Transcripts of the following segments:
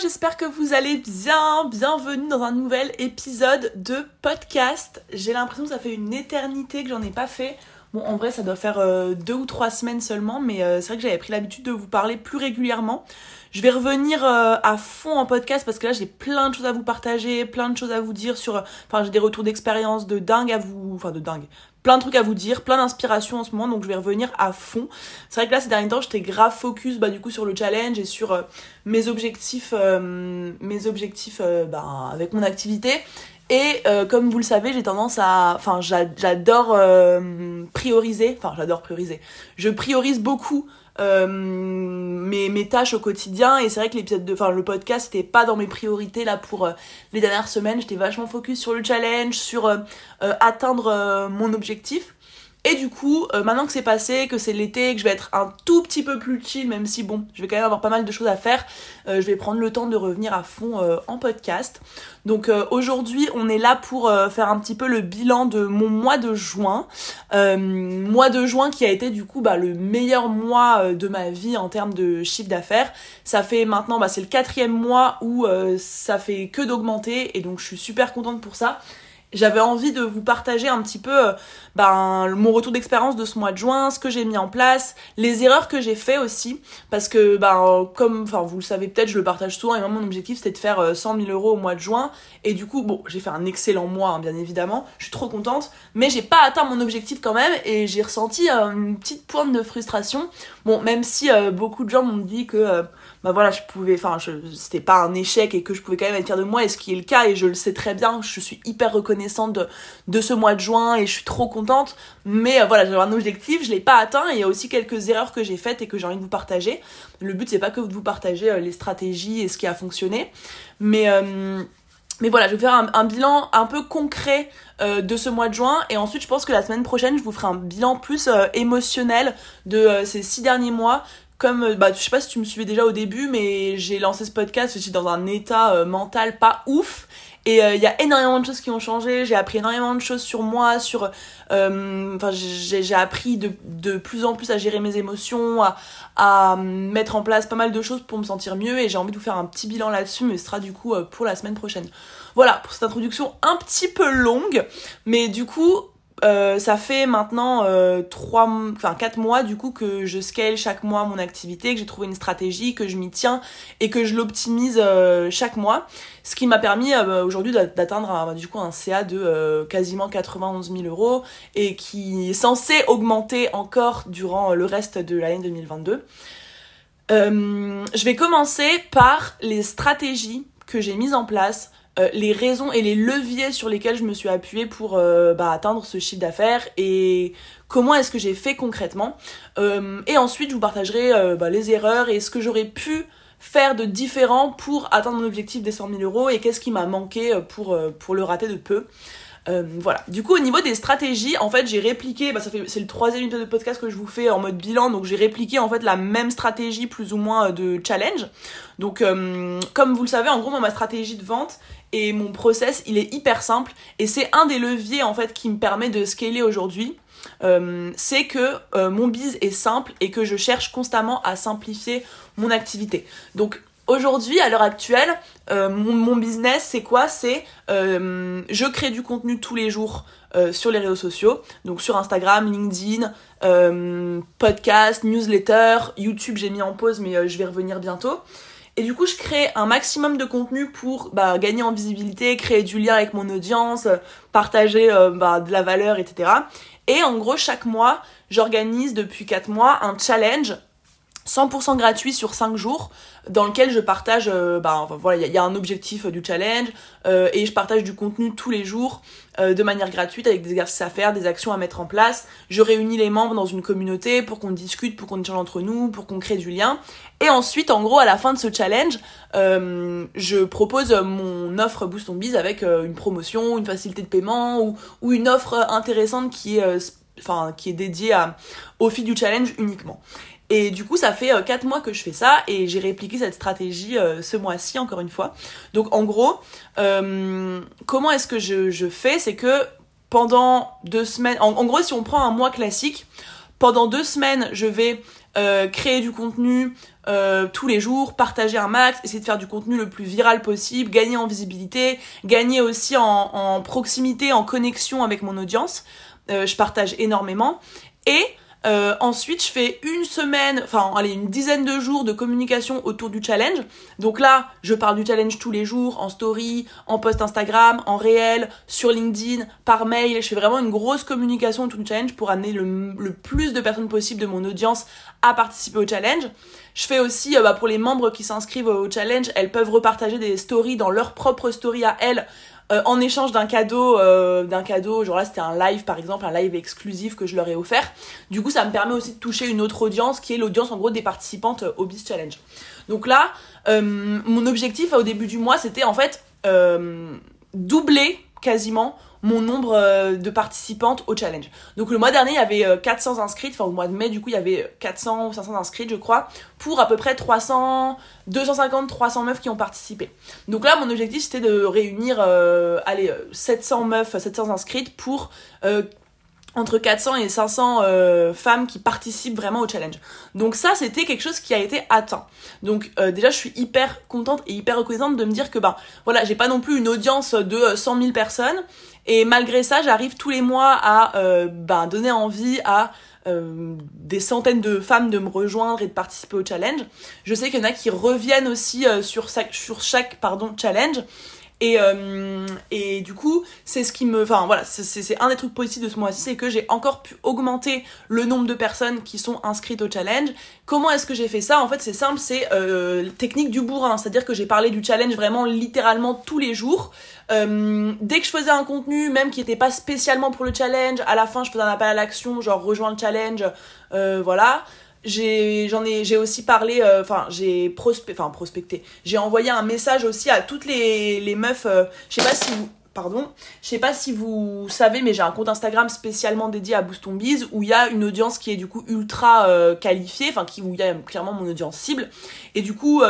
J'espère que vous allez bien. Bienvenue dans un nouvel épisode de podcast. J'ai l'impression que ça fait une éternité que j'en ai pas fait. Bon, en vrai, ça doit faire euh, deux ou trois semaines seulement, mais euh, c'est vrai que j'avais pris l'habitude de vous parler plus régulièrement. Je vais revenir euh, à fond en podcast parce que là, j'ai plein de choses à vous partager, plein de choses à vous dire sur. Enfin, j'ai des retours d'expérience de dingue à vous. Enfin, de dingue plein de trucs à vous dire, plein d'inspiration en ce moment, donc je vais revenir à fond. C'est vrai que là, ces derniers temps, j'étais grave focus bah, du coup sur le challenge et sur euh, mes objectifs, euh, mes objectifs euh, bah, avec mon activité. Et comme vous le savez, j'ai tendance à... Enfin, j'adore prioriser. Enfin, j'adore prioriser. Je priorise beaucoup euh, mes, mes tâches au quotidien. Et c'est vrai que l'épisode de enfin le podcast c'était pas dans mes priorités là pour euh, les dernières semaines. J'étais vachement focus sur le challenge sur euh, atteindre mon objectif et du coup, euh, maintenant que c'est passé, que c'est l'été, que je vais être un tout petit peu plus chill, même si bon, je vais quand même avoir pas mal de choses à faire, euh, je vais prendre le temps de revenir à fond euh, en podcast. Donc aujourd'hui, on est là pour faire un petit peu le bilan de mon mois de juin. mois de juin qui a été du coup bah, le meilleur mois de ma vie en termes de chiffre d'affaires. Ça fait maintenant, bah, c'est le quatrième mois où ça fait que d'augmenter et donc je suis super contente pour ça j'avais envie de vous partager un petit peu euh, ben, mon retour d'expérience de ce mois de juin, ce que j'ai mis en place, les erreurs que j'ai fait aussi, parce que ben, comme enfin, vous le savez peut-être, je le partage souvent, et moi mon objectif c'était de faire 100 euh, 000 euros au mois de juin, et du coup, bon, j'ai fait un excellent mois, hein, bien évidemment, je suis trop contente, mais j'ai pas atteint mon objectif quand même, et j'ai ressenti euh, une petite pointe de frustration, bon, même si beaucoup de gens m'ont dit que bah voilà, je pouvais, enfin, c'était pas un échec et que je pouvais quand même être fière de moi, et ce qui est le cas, et je le sais très bien, je suis hyper reconnaissante de, ce mois de juin et je suis trop contente, mais euh, voilà, j'avais un objectif, je l'ai pas atteint, et il y a aussi quelques erreurs que j'ai faites et que j'ai envie de vous partager. Le but, c'est pas que de vous partager euh, les stratégies et ce qui a fonctionné, mais. Euh, mais voilà, je vais faire un, bilan un peu concret de ce mois de juin et ensuite je pense que la semaine prochaine je vous ferai un bilan plus émotionnel de ces six derniers mois comme euh, bah je sais pas si tu me suivais déjà au début mais j'ai lancé ce podcast j'étais dans un état euh, mental pas ouf. Et euh, il y a énormément de choses qui ont changé. J'ai appris énormément de choses sur moi sur enfin j'ai appris de, de plus en plus à gérer mes émotions à, à mettre en place pas mal de choses pour me sentir mieux. Et j'ai envie de vous faire un petit bilan là-dessus mais ce sera du coup pour la semaine prochaine. Voilà pour cette introduction un petit peu longue. Mais du coup euh, ça fait maintenant euh, enfin quatre mois du coup que je scale chaque mois mon activité, que j'ai trouvé une stratégie, que je m'y tiens et que je l'optimise euh, chaque mois, ce qui m'a permis bah, aujourd'hui d'atteindre du coup un CA de quasiment 91 000 euros et qui est censé augmenter encore durant le reste de l'année 2022. je vais commencer par les stratégies que j'ai mises en place euh, les raisons et les leviers sur lesquels je me suis appuyée pour euh, bah, atteindre ce chiffre d'affaires et comment est-ce que j'ai fait concrètement. Euh, et ensuite, je vous partagerai bah, les erreurs et ce que j'aurais pu faire de différent pour atteindre mon objectif des 100 000 euros et qu'est-ce qui m'a manqué pour, pour le rater de peu. voilà. Du coup, au niveau des stratégies, en fait, j'ai répliqué. Bah, ça c'est le troisième épisode de podcast que je vous fais en mode bilan, donc j'ai répliqué en fait la même stratégie plus ou moins de challenge. Donc, comme vous le savez, en gros, ma stratégie de vente, et mon process il est hyper simple. Et c'est un des leviers en fait qui me permet de scaler aujourd'hui. Euh, c'est que euh, mon biz est simple et que je cherche constamment à simplifier mon activité. Donc Aujourd'hui, à l'heure actuelle, euh, mon, mon, business, c'est quoi? C'est je crée du contenu tous les jours sur les réseaux sociaux, donc sur Instagram, LinkedIn, podcast, newsletter, YouTube, j'ai mis en pause, mais je vais revenir bientôt. Et du coup, je crée un maximum de contenu pour bah, gagner en visibilité, créer du lien avec mon audience, partager euh, bah, de la valeur, etc. Et en gros, chaque mois, j'organise depuis 4 mois un challenge 100% gratuit sur 5 jours dans lequel je partage euh, bah voilà il y, a un objectif du challenge euh, et je partage du contenu tous les jours euh, de manière gratuite avec des exercices à faire des actions à mettre en place. Je réunis les membres dans une communauté pour qu'on discute pour qu'on échange entre nous pour qu'on crée du lien. Et ensuite en gros à la fin de ce challenge je propose mon offre Boost on avec une promotion une facilité de paiement ou, ou une offre intéressante qui est enfin qui est dédiée à, au fil du challenge uniquement et du coup, ça fait 4 euh, mois que je fais ça et j'ai répliqué cette stratégie euh, ce mois-ci, encore une fois. Donc en gros, euh, comment est-ce que je, fais? C'est que pendant deux semaines, en, gros, si on prend un mois classique, pendant deux semaines, je vais créer du contenu tous les jours, partager un max, essayer de faire du contenu le plus viral possible, gagner en visibilité, gagner aussi en, proximité, en connexion avec mon audience. Je partage énormément. Et euh, ensuite, je fais une semaine, enfin, allez, une dizaine de jours de communication autour du challenge. Donc là, je parle du challenge tous les jours, en story, en post Instagram, en réel, sur LinkedIn, par mail. Je fais vraiment une grosse communication autour du challenge pour amener le, le plus de personnes possible de mon audience à participer au challenge. Je fais aussi, euh, bah, pour les membres qui s'inscrivent au challenge, elles peuvent repartager des stories dans leur propre story à elles euh, en échange d'un cadeau, euh, d'un cadeau, genre là c'était un live par exemple, un live exclusif que je leur ai offert. Du coup, ça me permet aussi de toucher une autre audience qui est l'audience en gros des participantes au Biz Challenge. Donc là, mon objectif au début du mois, c'était en fait doubler quasiment mon nombre euh, de participantes au challenge. Donc le mois dernier, il y avait 400 euh, inscrites, enfin au mois de mai, du coup, il y avait 400 ou 500 inscrites, je crois, pour à peu près 300, 250, 300 meufs qui ont participé. Donc là, mon objectif, c'était de réunir, euh, allez, 700 meufs, 700 inscrites pour entre 400 et 500 euh, femmes qui participent vraiment au challenge. Donc ça, c'était quelque chose qui a été atteint. Donc euh, déjà, je suis hyper contente et hyper reconnaissante de me dire que bah voilà, j'ai pas non plus une audience de 100 000 personnes et malgré ça, j'arrive tous les mois à euh, bah, donner envie à des centaines de femmes de me rejoindre et de participer au challenge. Je sais qu'il y en a qui reviennent aussi sur, sur chaque pardon, challenge et, euh, et du coup, c'est ce qui me. Enfin voilà, c'est un des trucs positifs de ce mois-ci, c'est que j'ai encore pu augmenter le nombre de personnes qui sont inscrites au challenge. Comment est-ce que j'ai fait ça? En fait, c'est simple, c'est euh, technique du bourrin. C'est-à-dire que j'ai parlé du challenge vraiment littéralement tous les jours. Euh, dès que je faisais un contenu, même qui n'était pas spécialement pour le challenge, à la fin, je faisais un appel à l'action, genre rejoins le challenge, euh, voilà j'ai j'en ai j'ai aussi parlé euh, enfin j'ai enfin prospecté. J'ai envoyé un message aussi à toutes les les meufs euh, je sais pas si vous pardon je sais pas si vous savez mais j'ai un compte Instagram spécialement dédié à Boost Biz où il y a une audience qui est du coup ultra euh, qualifiée enfin qui où il y a clairement mon audience cible. Et du coup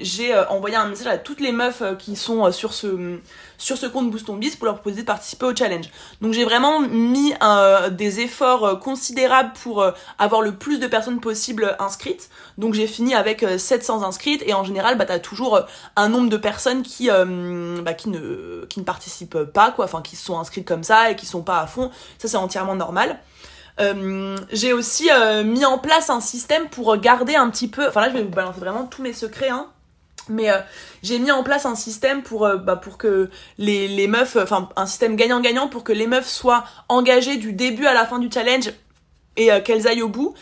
j'ai envoyé un message à toutes les meufs qui sont sur ce sur ce compte Boost Biz pour leur proposer de participer au challenge. Donc j'ai vraiment mis euh, des efforts euh, considérables pour euh, avoir le plus de personnes possible inscrites. Donc j'ai fini avec 700 inscrites et en général bah t'as toujours un nombre de personnes qui bah, qui ne qui ne participent pas quoi, enfin qui sont inscrites comme ça et qui sont pas à fond. Ça c'est entièrement normal. j'ai aussi mis en place un système pour garder un petit peu. Enfin là, je vais vous balancer vraiment tous mes secrets. Hein. Mais euh, j'ai mis en place un système pour, euh, bah, pour que les, les meufs, enfin un système gagnant-gagnant pour que les meufs soient engagées du début à la fin du challenge et euh, qu'elles aillent au bout.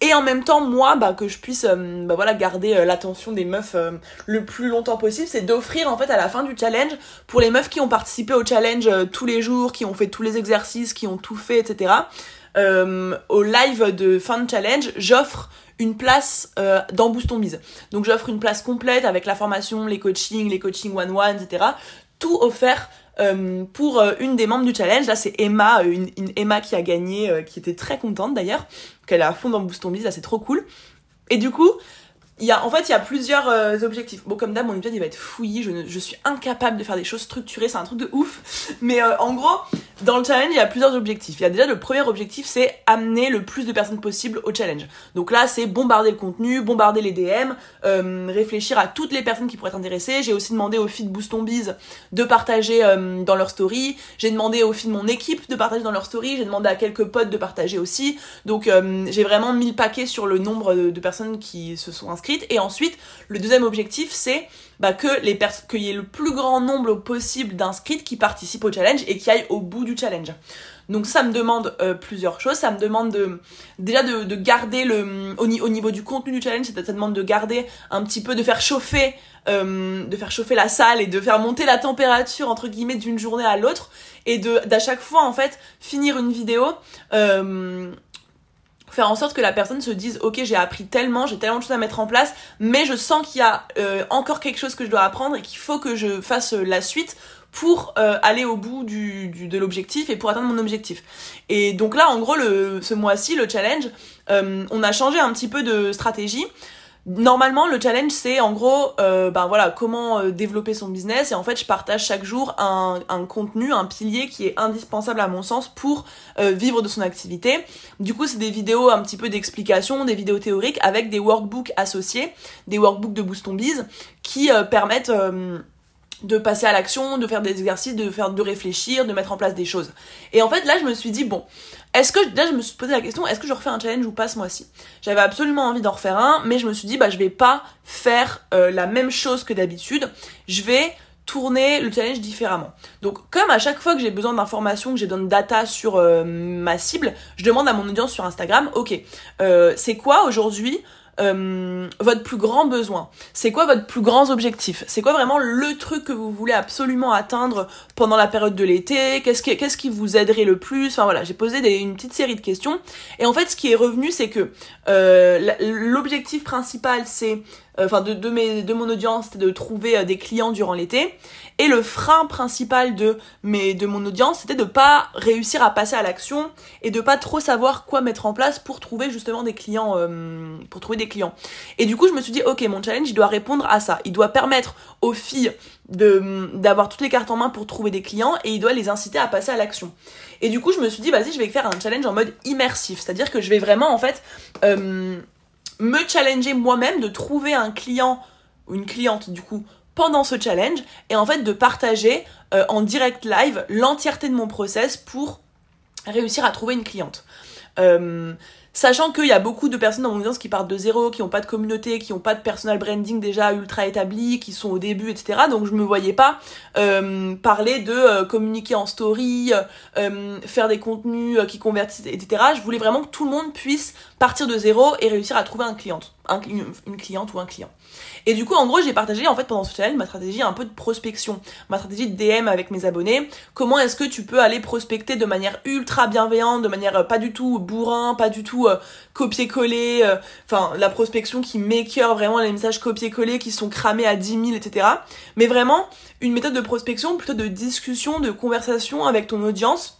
Et en même temps, moi, bah, que je puisse bah, voilà, garder l'attention des meufs le plus longtemps possible, c'est d'offrir en fait à la fin du challenge, pour les meufs qui ont participé au challenge tous les jours, qui ont fait tous les exercices, qui ont tout fait, etc. au live de fin de challenge, j'offre une place euh, dans Boost Ton Donc j'offre une place complète avec la formation, les coachings, les coachings one-one, etc. Tout offert euh, pour euh, une des membres du challenge. Là, c'est Emma, euh, une, Emma qui a gagné, qui était très contente d'ailleurs, qu'elle est à fond dans Boost Ton Là, c'est trop cool. Et du coup, il y a, en fait, il y a plusieurs euh, objectifs. Bon, comme d'hab, mon épisode, il va être fouillis. Je, ne, je suis incapable de faire des choses structurées. C'est un truc de ouf. Mais euh, en gros, dans le challenge, il y a plusieurs objectifs. Il y a déjà le premier objectif, c'est amener le plus de personnes possible au challenge. Donc là, c'est bombarder le contenu, bombarder les DM, euh, réfléchir à toutes les personnes qui pourraient être intéressées. J'ai aussi demandé au feed Boost Biz de partager dans leur story. J'ai demandé au feed de mon équipe de partager dans leur story. J'ai demandé à quelques potes de partager aussi. Donc j'ai vraiment mis le paquet sur le nombre de, de personnes qui se sont inscrites et ensuite, le deuxième objectif, c'est bah, que les qu'il y ait le plus grand nombre possible d'inscrites qui participent au challenge et qui aillent au bout du challenge. Donc ça me demande euh, plusieurs choses. Ça me demande de déjà de, garder le au, niveau du contenu du challenge, ça demande de garder un petit peu de faire chauffer euh, de faire chauffer la salle et de faire monter la température entre guillemets d'une journée à l'autre et de d'à chaque fois en fait finir une vidéo euh, faire en sorte que la personne se dise ok j'ai appris tellement, j'ai tellement de choses à mettre en place, mais je sens qu'il y a euh, encore quelque chose que je dois apprendre et qu'il faut que je fasse euh, la suite pour euh, aller au bout de l'objectif et pour atteindre mon objectif. Et donc là en gros le, ce mois-ci le challenge, on a changé un petit peu de stratégie. Normalement, le challenge, c'est en gros, euh, ben voilà, comment euh, développer son business. Et en fait, je partage chaque jour un, un, contenu, un pilier qui est indispensable à mon sens pour euh, vivre de son activité. Du coup, c'est des vidéos un petit peu d'explication, des vidéos théoriques avec des workbooks associés, des workbooks de Boost Biz qui permettent de passer à l'action, de faire des exercices, de faire de réfléchir, de mettre en place des choses. Et en fait, là, je me suis dit bon, est-ce que là, je me suis posé la question, est-ce que je refais un challenge ou pas ce mois-ci? J'avais absolument envie d'en refaire un, mais je me suis dit bah je vais pas faire euh, la même chose que d'habitude. Je vais tourner le challenge différemment. Donc comme à chaque fois que j'ai besoin d'informations, que j'ai besoin de data sur euh, ma cible, je demande à mon audience sur Instagram, ok, euh, c'est quoi aujourd'hui euh, votre plus grand besoin. C'est quoi votre plus grand objectif? C'est quoi vraiment le truc que vous voulez absolument atteindre pendant la période de l'été? Qu'est-ce qui, qu'est-ce qui vous aiderait le plus? Enfin voilà, j'ai posé une petite série de questions. Et en fait, ce qui est revenu, c'est que euh, l'objectif principal, c'est enfin de, de, mes, de mon audience, c'était de trouver euh, des clients durant l'été. Et le frein principal de, mes, de mon audience, c'était de pas réussir à passer à l'action et de pas trop savoir quoi mettre en place pour trouver justement des clients, euh, pour trouver des clients. Et du coup, je me suis dit, ok, mon challenge, il doit répondre à ça. Il doit permettre aux filles de d'avoir toutes les cartes en main pour trouver des clients et il doit les inciter à passer à l'action. Et du coup, je me suis dit, vas-y, je vais faire un challenge en mode immersif, c'est-à-dire que je vais vraiment en fait euh, me challenger moi-même de trouver un client ou une cliente du coup pendant ce challenge et en fait de partager euh, en direct live l'entièreté de mon process pour réussir à trouver une cliente. Euh, Sachant qu'il y a beaucoup de personnes dans mon audience qui partent de zéro, qui n'ont pas de communauté, qui n'ont pas de personal branding déjà ultra établi, qui sont au début, etc. Donc je me voyais pas euh, parler de euh, communiquer en story, euh, faire des contenus qui convertissent, etc. Je voulais vraiment que tout le monde puisse partir de zéro et réussir à trouver un cliente, une cliente ou un client. Et du coup, en gros, j'ai partagé en fait pendant ce challenge ma stratégie un peu de prospection, ma stratégie de DM avec mes abonnés. Comment est-ce que tu peux aller prospecter de manière ultra bienveillante, de manière euh, pas du tout bourrin, pas du tout euh, copier-coller, euh, enfin la prospection qui cœur vraiment les messages copier-coller qui sont cramés à 10 000, etc. Mais vraiment une méthode de prospection plutôt de discussion, de conversation avec ton audience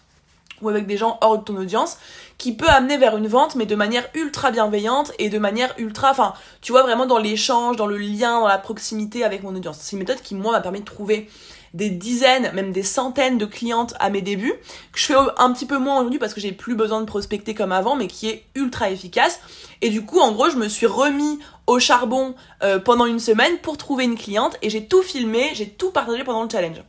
avec des gens hors de ton audience qui peut amener vers une vente mais de manière ultra bienveillante et de manière ultra enfin tu vois vraiment dans l'échange dans le lien dans la proximité avec mon audience. C'est une méthode qui moi m'a permis de trouver des dizaines même des centaines de clientes à mes débuts que je fais un petit peu moins aujourd'hui parce que j'ai plus besoin de prospecter comme avant mais qui est ultra efficace. Et du coup en gros je me suis remis au charbon euh, pendant une semaine pour trouver une cliente et j'ai tout filmé j'ai tout partagé pendant le challenge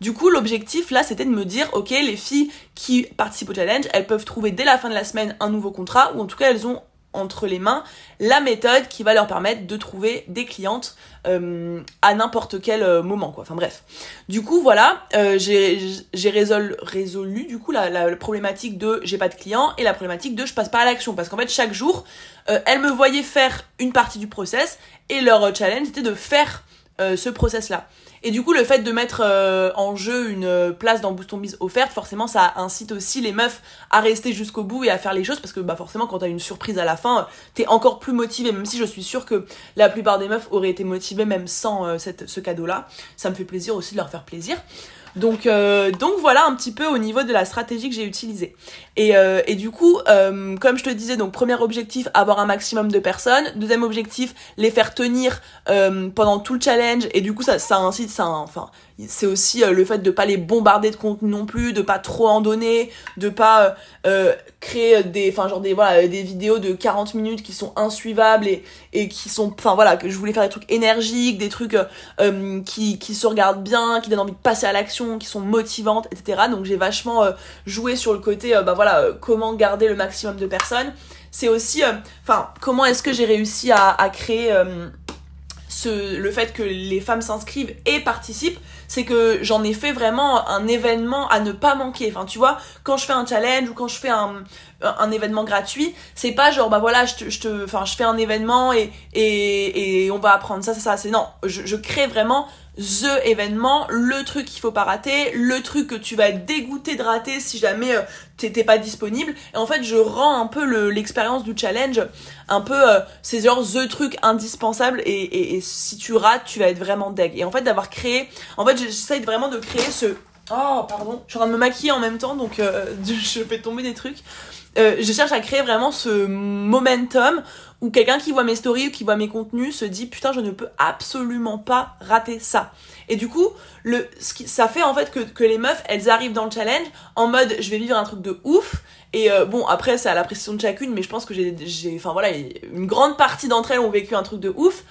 du coup, l'objectif là, c'était de me dire, ok, les filles qui participent au challenge, elles peuvent trouver dès la fin de la semaine un nouveau contrat, ou en tout cas, elles ont entre les mains la méthode qui va leur permettre de trouver des clientes euh, à n'importe quel euh, moment quoi. Enfin bref. Du coup voilà euh, j'ai résolu, du coup la, la, problématique de j'ai pas de clients et la problématique de je passe pas à l'action. Parce qu'en fait chaque jour elles me voyaient faire une partie du process et leur challenge était de faire ce process là et du coup, le fait de mettre euh, en jeu une euh, place dans Boost Biz offerte, forcément, ça incite aussi les meufs à rester jusqu'au bout et à faire les choses parce que bah forcément, quand t'as une surprise à la fin, t'es encore plus motivé. Même si je suis sûre que la plupart des meufs auraient été motivées même sans euh, cette, ce cadeau-là, ça me fait plaisir aussi de leur faire plaisir. Donc, euh, donc voilà un petit peu au niveau de la stratégie que j'ai utilisée. Et, euh, et du coup, euh, comme je te disais, donc premier objectif, avoir un maximum de personnes. Deuxième objectif, les faire tenir pendant tout le challenge. Et du coup, ça, ça incite, ça, enfin, c'est aussi le fait de pas les bombarder de contenu non plus, de pas trop en donner, de pas créer des, enfin genre des voilà des vidéos de 40 minutes qui sont insuivables et et qui sont, enfin voilà, que je voulais faire des trucs énergiques, des trucs qui qui se regardent bien, qui donnent envie de passer à l'action qui sont motivantes, etc. Donc j'ai vachement euh, joué sur le côté, euh, bah voilà, euh, comment garder le maximum de personnes. C'est aussi, enfin, comment est-ce que j'ai réussi à, à créer ce, le fait que les femmes s'inscrivent et participent, c'est que j'en ai fait vraiment un événement à ne pas manquer. Enfin, tu vois, quand je fais un challenge ou quand je fais un, un événement gratuit, c'est pas genre, bah voilà, je te, je te, enfin, je fais un événement et, et, et on va apprendre ça, ça, ça. C'est non, je, je crée vraiment the événement, le truc qu'il faut pas rater, le truc que tu vas être dégoûté de rater si jamais euh, t'étais pas disponible. Et en fait, je rends un peu l'expérience du challenge un peu, euh, c'est genre the truc indispensable et, et, et, si tu rates, tu vas être vraiment deg. Et en fait, d'avoir créé, en fait, j'essaye vraiment de créer ce... Oh, pardon, je suis en train de me maquiller en même temps, donc euh, je fais tomber des trucs. Euh, je cherche à créer vraiment ce momentum où quelqu'un qui voit mes stories ou qui voit mes contenus se dit putain je ne peux absolument pas rater ça. Et du coup, le, ça fait en fait que, que les meufs, elles arrivent dans le challenge en mode je vais vivre un truc de ouf. Et euh, bon, après, c'est à l'appréciation de chacune, mais je pense que j'ai, j'ai, enfin voilà, une grande partie d'entre elles ont vécu un truc de ouf.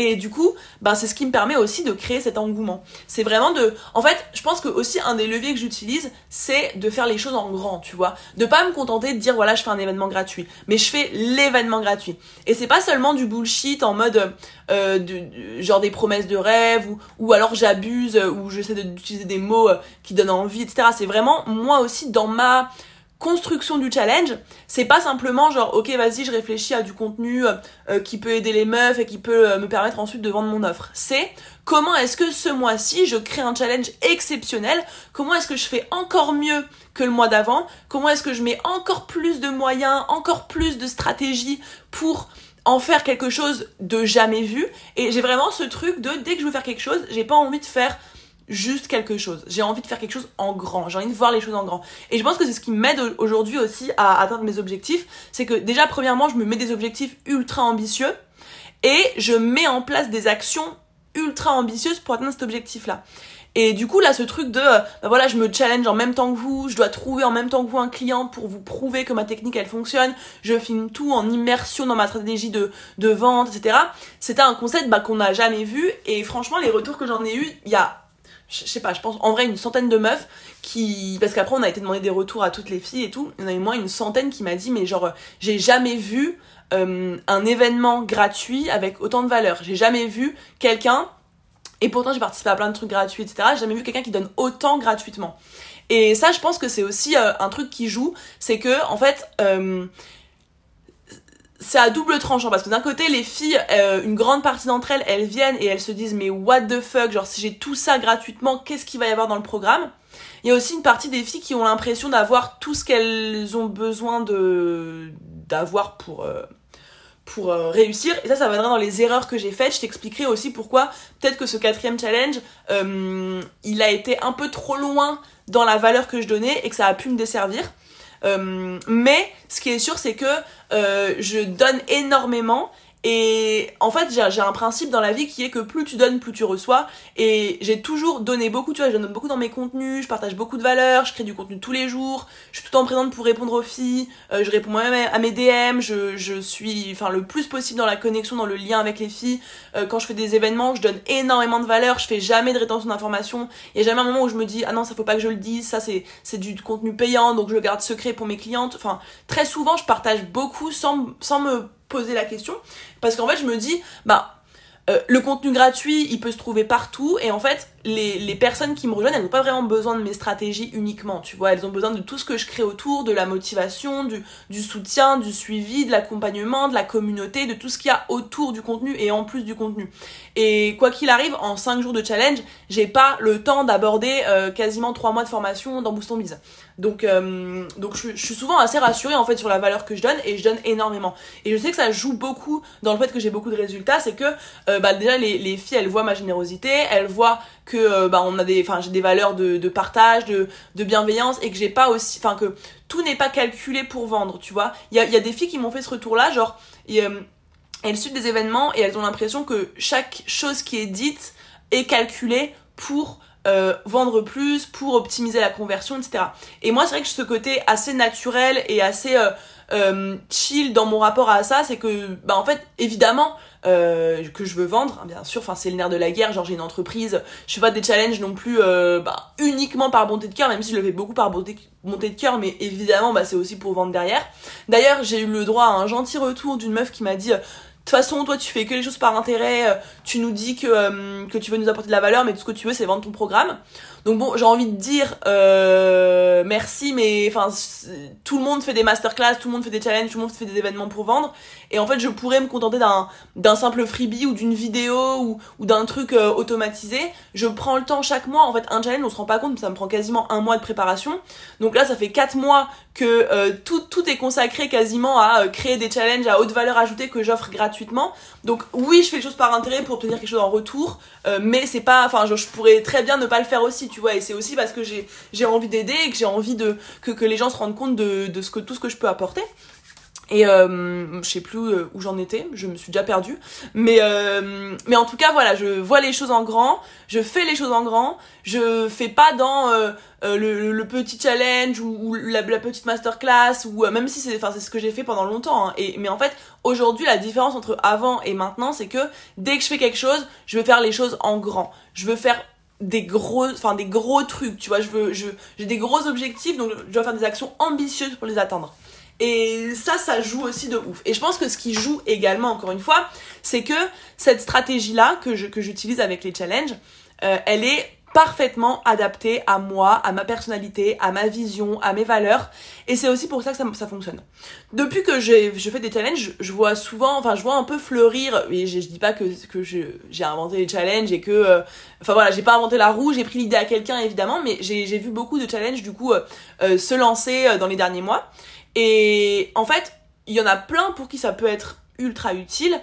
Et du coup, ben c'est ce qui me permet aussi de créer cet engouement. C'est vraiment de, en fait, je pense que aussi un des leviers que j'utilise, c'est de faire les choses en grand, tu vois, de pas me contenter de dire voilà je fais un événement gratuit, mais je fais l'événement gratuit. Et c'est pas seulement du bullshit en mode euh, de, genre des promesses de rêve ou ou alors j'abuse ou j'essaie d'utiliser des mots euh, qui donnent envie, etc. C'est vraiment moi aussi dans ma construction du challenge, c'est pas simplement genre ok vas-y je réfléchis à du contenu euh, euh, qui peut aider les meufs et qui peut euh, me permettre ensuite de vendre mon offre. C'est comment est-ce que ce mois-ci je crée un challenge exceptionnel, comment est-ce que je fais encore mieux que le mois d'avant, comment est-ce que je mets encore plus de moyens, encore plus de stratégies pour en faire quelque chose de jamais vu? Et j'ai vraiment ce truc de dès que je veux faire quelque chose, j'ai pas envie de faire juste quelque chose. J'ai envie de faire quelque chose en grand. J'ai envie de voir les choses en grand. Et je pense que c'est ce qui m'aide aujourd'hui aussi à atteindre mes objectifs. C'est que déjà, premièrement, je me mets des objectifs ultra ambitieux et je mets en place des actions ultra ambitieuses pour atteindre cet objectif-là. Et du coup, là, ce truc de, bah voilà, je me challenge en même temps que vous, je dois trouver en même temps que vous un client pour vous prouver que ma technique, elle fonctionne, je filme tout en immersion dans ma stratégie de, de vente, etc. C'était un concept bah, qu'on n'a jamais vu, et franchement, les retours que j'en ai eu, il y a je sais pas, je pense en vrai une centaine de meufs qui parce qu'après on a été demander des retours à toutes les filles et tout, il y en a eu moins une centaine qui m'a dit mais genre j'ai jamais vu euh, un événement gratuit avec autant de valeur. J'ai jamais vu quelqu'un et pourtant j'ai participé à plein de trucs gratuits etc. J'ai jamais vu quelqu'un qui donne autant gratuitement. Et ça je pense que c'est aussi euh, un truc qui joue, c'est que en fait euh, c'est à double tranchant parce que d'un côté les filles euh, une grande partie d'entre elles elles viennent et elles se disent mais what the fuck genre si j'ai tout ça gratuitement qu'est-ce qu'il va y avoir dans le programme? Il y a aussi une partie des filles qui ont l'impression d'avoir tout ce qu'elles ont besoin de d'avoir pour euh, pour euh, réussir. Et ça ça viendra dans les erreurs que j'ai faites. Je t'expliquerai aussi pourquoi. Peut-être que ce quatrième challenge il a été un peu trop loin dans la valeur que je donnais et que ça a pu me desservir mais ce qui est sûr, c'est que euh, je donne énormément et en fait, j'ai un principe dans la vie qui est que plus tu donnes, plus tu reçois. Et j'ai toujours donné beaucoup, tu vois, je donne beaucoup dans mes contenus, je partage beaucoup de valeurs, je crée du contenu tous les jours, je suis tout le temps présente pour répondre aux filles, euh, je réponds moi-même à mes DM, je, je suis enfin le plus possible dans la connexion, dans le lien avec les filles. Euh, quand je fais des événements, je donne énormément de valeurs, je fais jamais de rétention d'informations. Il y a jamais un moment où je me dis ah non, ça faut pas que je le dise, ça c'est c'est du contenu payant, donc je le garde secret pour mes clientes. Enfin, très souvent, je partage beaucoup sans sans me poser la question. Parce qu'en fait je me dis bah euh, le contenu gratuit, il peut se trouver partout. Et en fait, les, personnes qui me rejoignent, elles n'ont pas vraiment besoin de mes stratégies uniquement, tu vois, elles ont besoin de tout ce que je crée autour, de la motivation, du, soutien, du suivi, de l'accompagnement, de la communauté, de tout ce qu'il y a autour du contenu et en plus du contenu. Et quoi qu'il arrive, en 5 jours de challenge, j'ai pas le temps d'aborder euh, quasiment 3 mois de formation dans Boost Biz. Donc, euh, je, suis souvent assez rassurée en fait sur la valeur que je donne et je donne énormément. Et je sais que ça joue beaucoup dans le fait que j'ai beaucoup de résultats, c'est que euh, bah, déjà les filles elles voient ma générosité, elles voient que euh, bah, on a des, enfin j'ai des valeurs de, de partage, de, de bienveillance et que j'ai pas aussi, enfin que tout n'est pas calculé pour vendre, tu vois. Il y a, y a des filles qui m'ont fait ce retour-là, genre elles suivent des événements et elles ont l'impression que chaque chose qui est dite est calculée pour euh, vendre plus, pour optimiser la conversion, etc. Et moi, c'est vrai que ce côté assez naturel et assez euh, euh, chill dans mon rapport à ça, c'est que, bah en fait, évidemment, euh, que je veux vendre, hein, bien sûr, enfin c'est le nerf de la guerre, genre j'ai une entreprise, je fais pas des challenges non plus euh, bah, uniquement par bonté de cœur, même si je le fais beaucoup par bonté, de cœur, mais évidemment bah, c'est aussi pour vendre derrière. D'ailleurs j'ai eu le droit à un gentil retour d'une meuf qui m'a dit de toute façon, toi, tu fais que les choses par intérêt. Euh, tu nous dis que, euh, que tu veux nous apporter de la valeur, mais tout ce que tu veux, c'est vendre ton programme. Donc bon, j'ai envie de dire euh, merci, mais enfin, tout le monde fait des masterclass, tout le monde fait des challenges, tout le monde fait des événements pour vendre. Et en fait, je pourrais me contenter d'un d'un simple freebie ou d'une vidéo ou, ou d'un truc automatisé. Je prends le temps chaque mois. En fait, un challenge, on se rend pas compte, ça me prend quasiment un mois de préparation. Donc là, ça fait quatre mois que tout, tout est consacré quasiment à créer des challenges à haute valeur ajoutée que j'offre gratuitement. Donc oui, je fais les choses par intérêt pour obtenir quelque chose en retour, euh, mais c'est pas, enfin, je, pourrais très bien ne pas le faire aussi, tu vois. Et c'est aussi parce que j'ai j'ai envie d'aider et que j'ai envie de que, que les gens se rendent compte de, de ce que tout ce que je peux apporter. Et euh, je sais plus euh, où j'en étais, je me suis déjà perdue. Mais, euh, mais en tout cas, voilà, je vois les choses en grand, je fais les choses en grand, je fais pas dans euh, euh, le, petit challenge ou, la, la, petite masterclass, ou même si c'est c'est ce que j'ai fait pendant longtemps. Hein. Et, mais en fait, aujourd'hui, la différence entre avant et maintenant, c'est que dès que je fais quelque chose, je veux faire les choses en grand. Je veux faire des gros enfin des gros trucs tu vois je veux je j'ai des gros objectifs donc je dois faire des actions ambitieuses pour les atteindre et ça, ça joue aussi de ouf. Et je pense que ce qui joue également, encore une fois, c'est que cette stratégie-là que, je, que j'utilise avec les challenges, euh, elle est parfaitement adaptée à moi, à ma personnalité, à ma vision, à mes valeurs. Et c'est aussi pour ça que ça, ça fonctionne. Depuis que j'ai, je fais des challenges, je vois souvent, enfin je vois un peu fleurir, et je, je dis pas que, que j'ai inventé les challenges et que... Euh, enfin voilà, j'ai pas inventé la roue, j'ai pris l'idée à quelqu'un évidemment, mais j'ai, j'ai vu beaucoup de challenges du coup euh, se lancer dans les derniers mois. Et en fait, il y en a plein pour qui ça peut être ultra utile,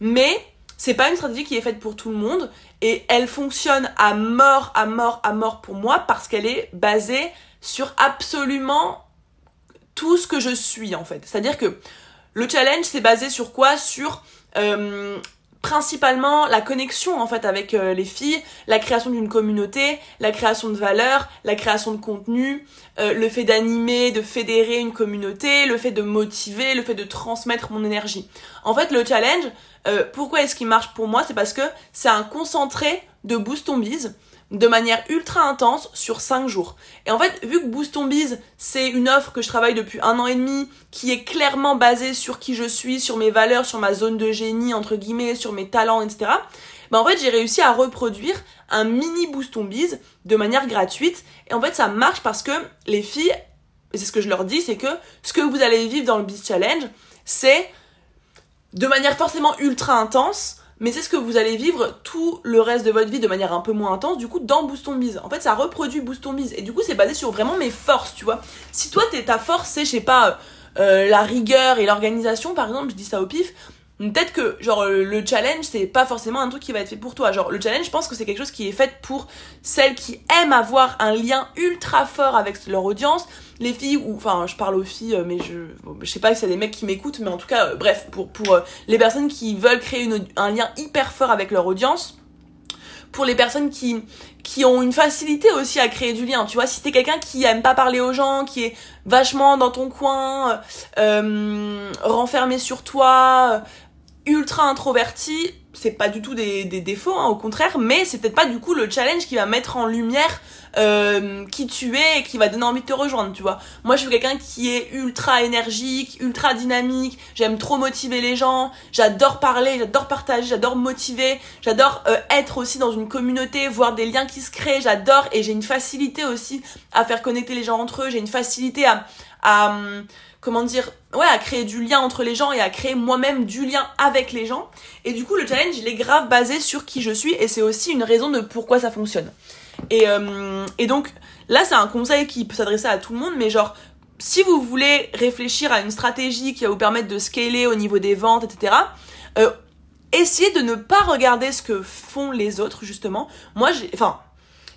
mais c'est pas une stratégie qui est faite pour tout le monde et elle fonctionne à mort, à mort, à mort pour moi parce qu'elle est basée sur absolument tout ce que je suis en fait. C'est-à-dire que le challenge c'est basé sur quoi? Sur euh, principalement la connexion en fait avec euh, les filles, la création d'une communauté, la création de valeurs, la création de contenu, euh, le fait d'animer, de fédérer une communauté, le fait de motiver, le fait de transmettre mon énergie. En fait, le challenge, euh, pourquoi est-ce qu'il marche pour moi C'est parce que c'est un concentré de boost on bise de manière ultra intense sur 5 jours. Et en fait, vu que Boost on c'est une offre que je travaille depuis un an et demi, qui est clairement basée sur qui je suis, sur mes valeurs, sur ma zone de génie, entre guillemets, sur mes talents, etc. Bah en fait, j'ai réussi à reproduire un mini Boost on de manière gratuite. Et en fait, ça marche parce que les filles, et c'est ce que je leur dis, c'est que ce que vous allez vivre dans le Biz Challenge, c'est de manière forcément ultra intense, mais c'est ce que vous allez vivre tout le reste de votre vie de manière un peu moins intense, du coup, dans Boost on. En fait, ça reproduit Boost on. Et du coup, c'est basé sur vraiment mes forces, tu vois. Si toi, t'es, ta force, c'est, je sais pas, euh, la rigueur et l'organisation, par exemple, je dis ça au pif, peut-être que genre le challenge c'est pas forcément un truc qui va être fait pour toi genre le challenge je pense que c'est quelque chose qui est fait pour celles qui aiment avoir un lien ultra fort avec leur audience les filles ou enfin je parle aux filles mais je je sais pas si c'est des mecs qui m'écoutent mais en tout cas euh, bref pour euh, les personnes qui veulent créer un lien hyper fort avec leur audience pour les personnes qui ont une facilité aussi à créer du lien. Tu vois, si t'es quelqu'un qui aime pas parler aux gens, qui est vachement dans ton coin, euh, renfermé sur toi, ultra introverti, c'est pas du tout des, défauts, hein, au contraire, mais c'est peut-être pas du coup le challenge qui va mettre en lumière euh, qui tu es et qui va donner envie de te rejoindre, tu vois. Moi, je suis quelqu'un qui est ultra énergique, ultra dynamique, j'aime trop motiver les gens, j'adore parler, j'adore partager, j'adore motiver, j'adore euh, être aussi dans une communauté, voir des liens qui se créent, j'adore et j'ai une facilité aussi à faire connecter les gens entre eux, j'ai une facilité à, à comment dire, ouais, à créer du lien entre les gens et à créer moi-même du lien avec les gens. Et du coup, le challenge, il est grave basé sur qui je suis et c'est aussi une raison de pourquoi ça fonctionne. Et, euh, et donc, là, c'est un conseil qui peut s'adresser à tout le monde, mais genre, si vous voulez réfléchir à une stratégie qui va vous permettre de scaler au niveau des ventes, etc., euh, essayez de ne pas regarder ce que font les autres, justement. Moi, j'ai, enfin,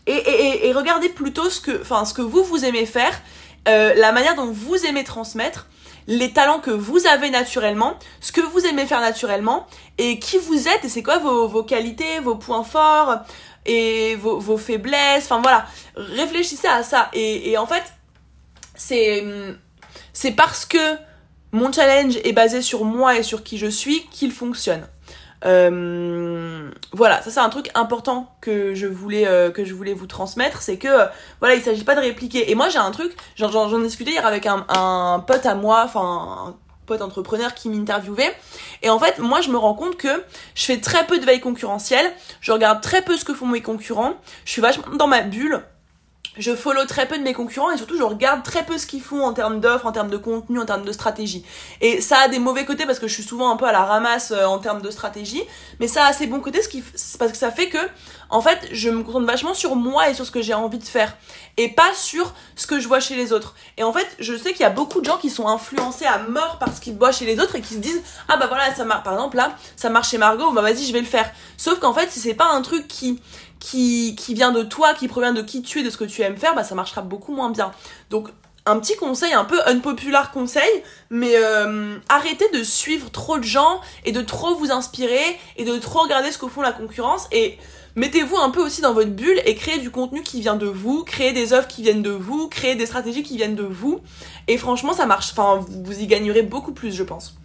et, et, et, regardez plutôt ce que, enfin, ce que vous, vous aimez faire euh, la manière dont vous aimez transmettre, les talents que vous avez naturellement, ce que vous aimez faire naturellement, et qui vous êtes, et c'est quoi vos, vos, qualités, vos points forts, et vos, vos faiblesses, enfin voilà, réfléchissez à ça. Et, et en fait, c'est, c'est parce que mon challenge est basé sur moi et sur qui je suis qu'il fonctionne. Euh, voilà, ça c'est un truc important que je voulais euh, que je voulais vous transmettre, c'est que euh, voilà, il s'agit pas de répliquer. Et moi j'ai un truc, j'en discutais hier avec un, un pote à moi, enfin un pote entrepreneur qui m'interviewait. Et en fait, moi je me rends compte que je fais très peu de veille concurrentielle, je regarde très peu ce que font mes concurrents, je suis vachement dans ma bulle je follow très peu de mes concurrents et surtout je regarde très peu ce qu'ils font en termes d'offres, en termes de contenu, en termes de stratégie. Et ça a des mauvais côtés parce que je suis souvent un peu à la ramasse euh, en termes de stratégie, mais ça a ses bons côtés parce que ça fait que en fait je me concentre vachement sur moi et sur ce que j'ai envie de faire et pas sur ce que je vois chez les autres. Et en fait je sais qu'il y a beaucoup de gens qui sont influencés à mort par ce qu'ils voient chez les autres et qui se disent ah bah voilà ça marche par exemple là ça marche chez Margot bah vas-y je vais le faire. Sauf qu'en fait si c'est pas un truc qui qui, vient de toi, qui provient de qui tu es, de ce que tu aimes faire, bah ça marchera beaucoup moins bien. Donc un petit conseil, un peu unpopular conseil, mais euh, arrêtez de suivre trop de gens et de trop vous inspirer et de trop regarder ce que font la concurrence et mettez-vous un peu aussi dans votre bulle et créez du contenu qui vient de vous, créez des offres qui viennent de vous, créez des stratégies qui viennent de vous et franchement ça marche, enfin vous y gagnerez beaucoup plus je pense.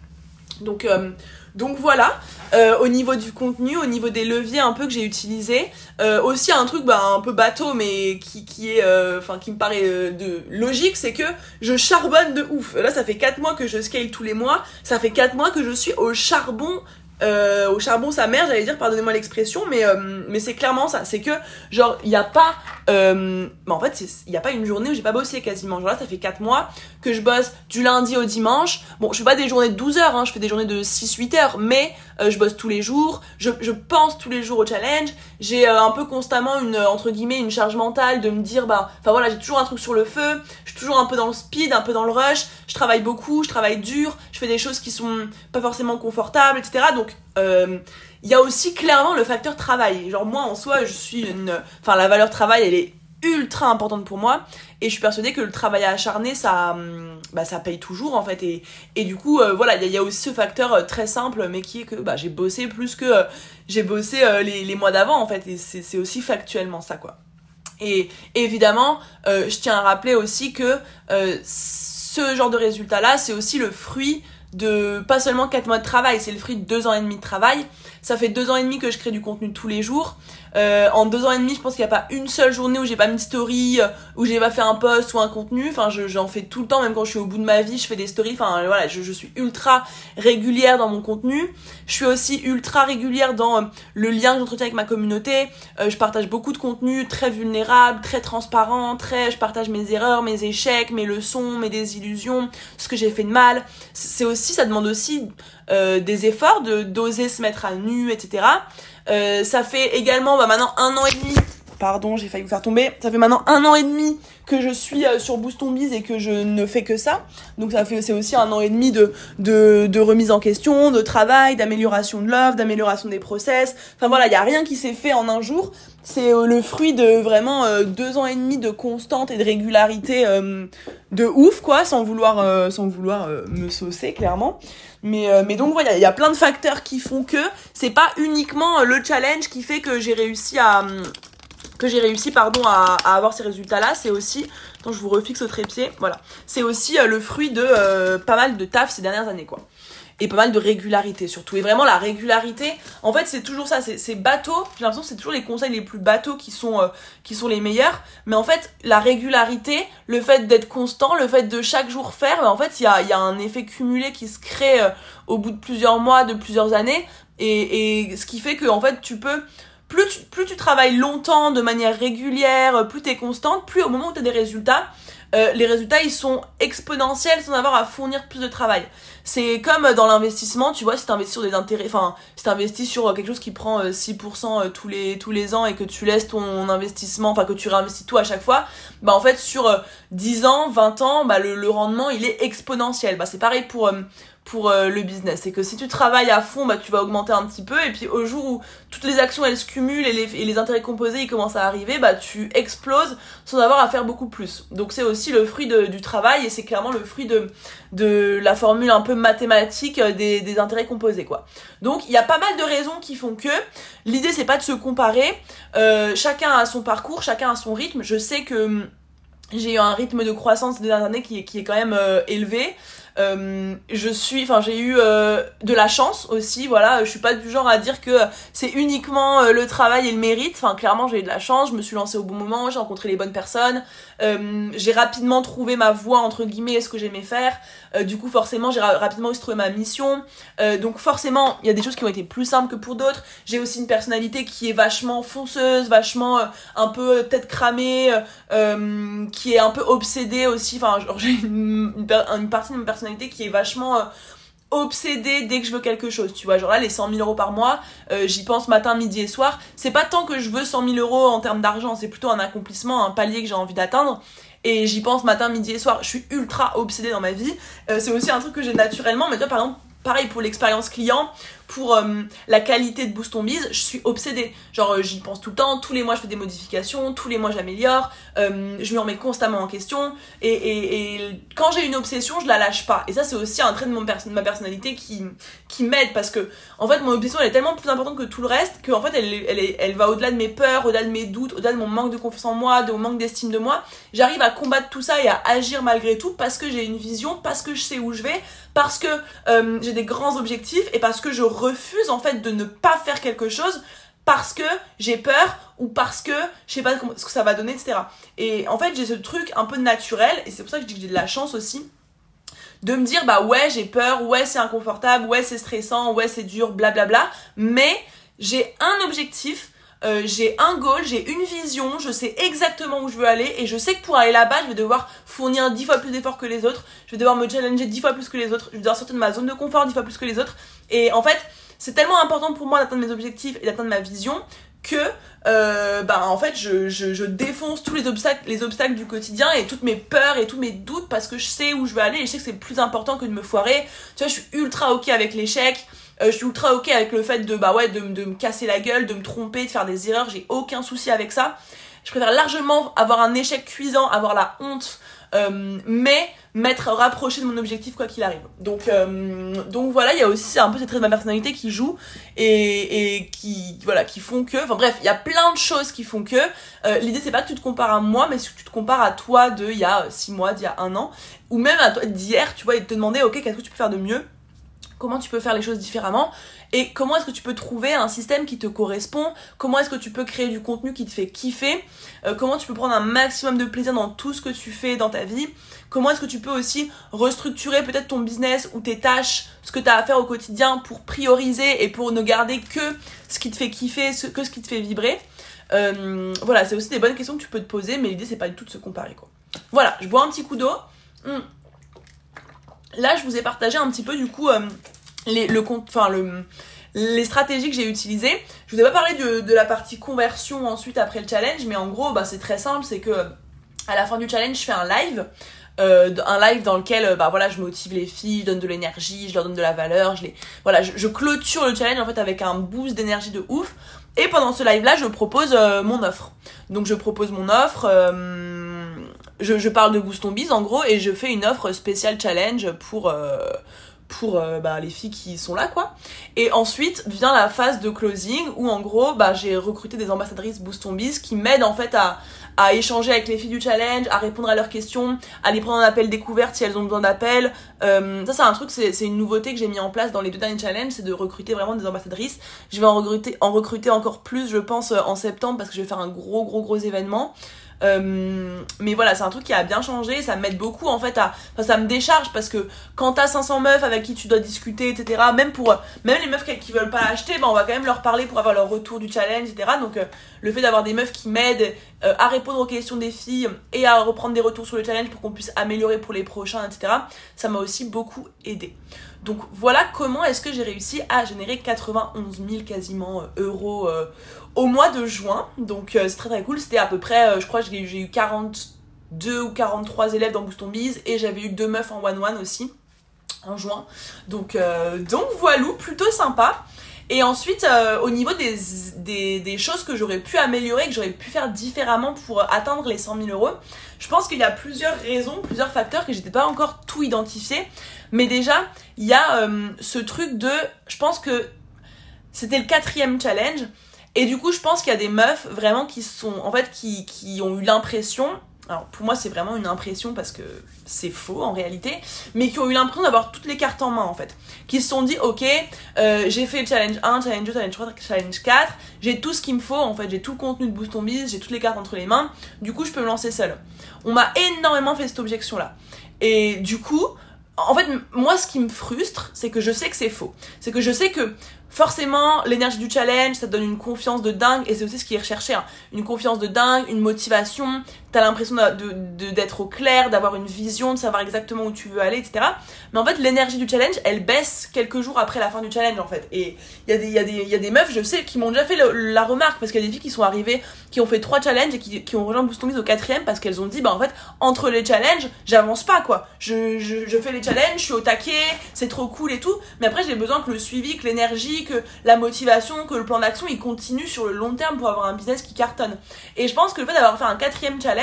Donc euh, donc voilà, euh, au niveau du contenu, au niveau des leviers un peu que j'ai utilisés, euh, aussi un truc bah, un peu bateau mais qui, qui est, euh, enfin qui me paraît de logique, c'est que je charbonne de ouf. Là, ça fait 4 mois que je scale tous les mois, ça fait 4 mois que je suis au charbon euh, au charbon sa mère, j'allais dire, pardonnez-moi l'expression, mais, euh, mais c'est clairement ça. C'est que, genre, il n'y a pas. Euh, bah, en fait, il n'y a pas une journée où j'ai pas bossé quasiment. Genre là, ça fait 4 mois que je bosse du lundi au dimanche. Bon, je fais pas des journées de 12 heures, hein, je fais des journées de 6-8 heures, mais je bosse tous les jours. Je, je pense tous les jours au challenge. J'ai un peu constamment une, entre guillemets, une charge mentale de me dire, bah, enfin voilà, j'ai toujours un truc sur le feu. Je suis toujours un peu dans le speed, un peu dans le rush. Je travaille beaucoup, je travaille dur. Je fais des choses qui sont pas forcément confortables, etc. Donc, il euh, y a aussi clairement le facteur travail. Genre moi en soi, je suis une... Enfin la valeur travail, elle est ultra importante pour moi. Et je suis persuadée que le travail acharné ça hum, bah, ça paye toujours en fait. Et, et du coup euh, voilà il y, a aussi ce facteur euh, très simple mais qui est que bah, j'ai bossé plus que j'ai bossé les, les, mois d'avant en fait. Et c'est aussi factuellement ça quoi. Et évidemment je tiens à rappeler aussi que ce genre de résultat là c'est aussi le fruit de pas seulement 4 mois de travail, c'est le fruit de 2 ans et demi de travail. Ça fait 2 ans et demi que je crée du contenu tous les jours. Euh, en 2 ans et demi, je pense qu'il n'y a pas une seule journée où j'ai pas mis de story, euh, où j'ai pas fait un post ou un contenu. Enfin, j'en fais tout le temps, même quand je suis au bout de ma vie, je fais des stories. Enfin, voilà, je, je suis ultra régulière dans mon contenu. Je suis aussi ultra régulière dans euh, le lien que j'entretiens avec ma communauté. je partage beaucoup de contenu très vulnérable, très transparent, très, je partage mes erreurs, mes échecs, mes leçons, mes désillusions, ce que j'ai fait de mal. C'est aussi, ça demande aussi euh, des efforts, de d'oser se mettre à nu, etc. Euh, ça fait également bah, maintenant un an et demi. Pardon, j'ai failli vous faire tomber. Ça fait maintenant un an et demi que je suis euh, sur Boost Biz et que je ne fais que ça. Donc ça fait c'est aussi un an et demi de, de, remise en question, de travail, d'amélioration de l'offre, d'amélioration des process. Enfin voilà, il y a rien qui s'est fait en un jour. C'est euh, le fruit de vraiment euh, deux ans et demi de constante et de régularité de ouf quoi, sans vouloir sans vouloir me saucer clairement. Mais mais donc voilà, il y a plein de facteurs qui font que c'est pas uniquement le challenge qui fait que j'ai réussi à que j'ai réussi pardon à, avoir ces résultats là c'est aussi attends je vous refixe au trépied voilà. C'est aussi euh, le fruit de euh, pas mal de taf ces dernières années quoi. Et pas mal de régularité surtout. Et vraiment la régularité en fait c'est toujours ça c'est bateau j'ai l'impression que c'est toujours les conseils les plus bateaux qui sont euh, qui sont les meilleurs mais en fait la régularité le fait d'être constant le fait de chaque jour faire en fait il y a, y a un effet cumulé qui se crée au bout de plusieurs mois de plusieurs années. Et, et ce qui fait que en fait tu peux plus tu, travailles longtemps, de manière régulière, plus tu es constante, plus au moment où tu as des résultats, euh, les résultats ils sont exponentiels sans avoir à fournir plus de travail. C'est comme dans l'investissement, tu vois, si tu sur des intérêts, enfin, si tu investis sur quelque chose qui prend 6% euh, euh, tous les tous les ans et que tu laisses ton investissement, enfin que tu réinvestis tout à chaque fois, bah en fait sur 10 ans, 20 ans, bah le, le rendement, il est exponentiel. Bah c'est pareil pour pour euh, le business. C'est que si tu travailles à fond, bah, tu vas augmenter un petit peu. Et puis au jour où toutes les actions elles se cumulent et les, et intérêts composés ils commencent à arriver, bah, tu exploses sans avoir à faire beaucoup plus. Donc c'est aussi le fruit du travail et c'est clairement le fruit de, la formule un peu mathématique euh, des, intérêts composés. quoi. Donc il y a pas mal de raisons qui font que l'idée c'est pas de se comparer. Euh, chacun a son parcours, chacun a son rythme. Je sais que hum, j'ai eu un rythme de croissance des dernières années qui, qui est quand même élevé. Euh, je suis, enfin j'ai eu euh, de la chance aussi, voilà. Je suis pas du genre à dire que c'est uniquement euh, le travail et le mérite. Enfin clairement j'ai eu de la chance. Je me suis lancée au bon moment, j'ai rencontré les bonnes personnes. J'ai rapidement trouvé ma voie entre guillemets, ce que j'aimais faire. du coup forcément j'ai rapidement aussi trouvé ma mission. donc forcément il y a des choses qui ont été plus simples que pour d'autres. J'ai aussi une personnalité qui est vachement fonceuse, vachement un peu tête cramée, qui est un peu obsédée aussi. Enfin j'ai une, une, partie de ma personnalité qui est vachement euh, obsédée dès que je veux quelque chose, tu vois. Genre là, les 100 000 euros par mois, euh, j'y pense matin, midi et soir. C'est pas tant que je veux 100 000 euros en termes d'argent, c'est plutôt un accomplissement, un palier que j'ai envie d'atteindre. Et j'y pense matin, midi et soir. Je suis ultra obsédée dans ma vie. Euh, c'est aussi un truc que j'ai naturellement. Mais toi, par exemple, pareil pour l'expérience client, pour euh, la qualité de Boost on Biz, je suis obsédée. Genre, euh, j'y pense tout le temps, tous les mois je fais des modifications, tous les mois j'améliore, euh, je me remets constamment en question. Et quand j'ai une obsession, je la lâche pas. Et ça, c'est aussi un trait de, mon ma personnalité qui, qui m'aide parce que, en fait, mon obsession elle est tellement plus importante que tout le reste qu'en fait, elle, elle, elle va au-delà de mes peurs, au-delà de mes doutes, au-delà de mon manque de confiance en moi, de mon manque d'estime de moi. J'arrive à combattre tout ça et à agir malgré tout parce que j'ai une vision, parce que je sais où je vais, parce que j'ai des grands objectifs et parce que je refuse en fait de ne pas faire quelque chose parce que j'ai peur ou parce que je sais pas ce que ça va donner, etc. Et en fait, j'ai ce truc un peu naturel, et c'est pour ça que je dis que j'ai de la chance aussi, de me dire, bah ouais, j'ai peur, ouais, c'est inconfortable, ouais, c'est stressant, ouais, c'est dur, blablabla, mais j'ai un objectif, euh, j'ai un goal, j'ai une vision, je sais exactement où je veux aller et je sais que pour aller là-bas, je vais devoir fournir dix fois plus d'efforts que les autres, je vais devoir me challenger dix fois plus que les autres, je vais devoir sortir de ma zone de confort dix fois plus que les autres. Et en fait, c'est tellement important pour moi d'atteindre mes objectifs et d'atteindre ma vision que euh, bah en fait je, je, je, défonce tous les obstacles les obstacles du quotidien et toutes mes peurs et tous mes doutes parce que je sais où je veux aller et je sais que c'est plus important que de me foirer. Tu vois je suis ultra ok avec l'échec euh, je suis ultra ok avec le fait de bah ouais de, de me casser la gueule de me tromper de faire des erreurs j'ai aucun souci avec ça je préfère largement avoir un échec cuisant avoir la honte euh, mais m'être rapproché de mon objectif quoi qu'il arrive. Donc, euh, donc voilà, il y a aussi un peu cette trait de ma personnalité qui joue et, et qui, voilà, qui font que, enfin bref, il y a plein de choses qui font que. Euh, L'idée c'est pas que tu te compares à moi, mais que tu te compares à toi de il y a 6 mois, d'il y a un an, ou même à toi d'hier, tu vois, et te demander, ok, qu'est-ce que tu peux faire de mieux comment tu peux faire les choses différemment et comment est-ce que tu peux trouver un système qui te correspond, comment est-ce que tu peux créer du contenu qui te fait kiffer, euh, comment tu peux prendre un maximum de plaisir dans tout ce que tu fais dans ta vie, comment est-ce que tu peux aussi restructurer peut-être ton business ou tes tâches, ce que tu as à faire au quotidien pour prioriser et pour ne garder que ce qui te fait kiffer, que ce qui te fait vibrer. Euh, voilà, c'est aussi des bonnes questions que tu peux te poser, mais l'idée c'est pas du tout de se comparer quoi. Voilà, je bois un petit coup d'eau. Hum. Là, je vous ai partagé un petit peu du coup euh, les, le, enfin, le, les stratégies que j'ai utilisées. Je vous ai pas parlé de, de, la partie conversion ensuite après le challenge, mais en gros, bah, c'est très simple, c'est que à la fin du challenge, je fais un live. Euh, un live dans lequel bah voilà je motive les filles je donne de l'énergie je leur donne de la valeur je les voilà je, clôture le challenge en fait avec un boost d'énergie de ouf et pendant ce live là je propose euh, mon offre donc je propose mon offre je, je, parle de Boost Biz en gros et je fais une offre spéciale challenge pour euh, pour euh, bah, les filles qui sont là quoi. Et ensuite vient la phase de closing où en gros bah, j'ai recruté des ambassadrices Boost Biz qui m'aident en fait à, à échanger avec les filles du challenge, à répondre à leurs questions, à les prendre en appel découverte si elles ont besoin d'appel. Euh, ça c'est un truc, c'est, c'est une nouveauté que j'ai mis en place dans les deux derniers challenges, c'est de recruter vraiment des ambassadrices. Je vais en recruter, en recruter encore plus je pense en septembre parce que je vais faire un gros gros gros événement. Euh, mais voilà, c'est un truc qui a bien changé, ça m'aide beaucoup en fait à. Enfin, ça me décharge parce que quand t'as 500 meufs avec qui tu dois discuter, etc., même pour. Même les meufs qui veulent pas acheter, ben, on va quand même leur parler pour avoir leur retour du challenge, etc. Donc, euh, le fait d'avoir des meufs qui m'aident euh, à répondre aux questions des filles et à reprendre des retours sur le challenge pour qu'on puisse améliorer pour les prochains, etc., ça m'a aussi beaucoup aidé. Donc voilà comment est-ce que j'ai réussi à générer 91 000 quasiment euros au mois de juin. Donc euh, c'est très très cool. C'était à peu près, euh, je crois, j'ai eu 42 ou 43 élèves dans Booston Bees et j'avais eu deux meufs en one-one aussi en juin. Donc, euh, donc voilà, plutôt sympa. Et ensuite, au niveau des, des, choses que j'aurais pu améliorer, que j'aurais pu faire différemment pour atteindre les 100 000 euros, je pense qu'il y a plusieurs raisons, plusieurs facteurs que j'étais pas encore tout identifié. Mais déjà, il y a ce truc de, je pense que c'était le quatrième challenge, et du coup, je pense qu'il y a des meufs vraiment qui sont, en fait, qui, qui ont eu l'impression, alors pour moi c'est vraiment une impression parce que c'est faux en réalité, mais qui ont eu l'impression d'avoir toutes les cartes en main en fait. Qui se sont dit ok, euh, j'ai fait le challenge 1, challenge 2, challenge 3, challenge 4, j'ai tout ce qu'il me faut en fait, j'ai tout le contenu de Boost on Biz, j'ai toutes les cartes entre les mains, du coup je peux me lancer seule. On m'a énormément fait cette objection là. Et du coup, en fait, moi, ce qui me frustre, c'est que je sais que c'est faux. C'est que je sais que forcément, l'énergie du challenge, ça donne une confiance de dingue, et c'est aussi ce qui est recherché. Hein. Une confiance de dingue, une motivation, t'as l'impression d'être au clair, d'avoir une vision, de savoir exactement où tu veux aller, etc. Mais en fait, l'énergie du challenge, elle baisse quelques jours après la fin du challenge, en fait. Et il y, a des, y, y a des meufs, je sais, qui m'ont déjà fait la remarque, parce qu'il y a des filles qui sont arrivées, qui ont fait trois challenges et qui, qui ont rejoint Boost au quatrième, parce qu'elles ont dit, bah en fait, entre les challenges, j'avance pas, quoi. Je, je, je fais les challenges, je suis au taquet, c'est trop cool et tout, mais après, j'ai besoin que le suivi, que l'énergie, que la motivation, que le plan d'action, il continue sur le long terme pour avoir un business qui cartonne. Et je pense que le fait d'avoir fait un quatrième challenge,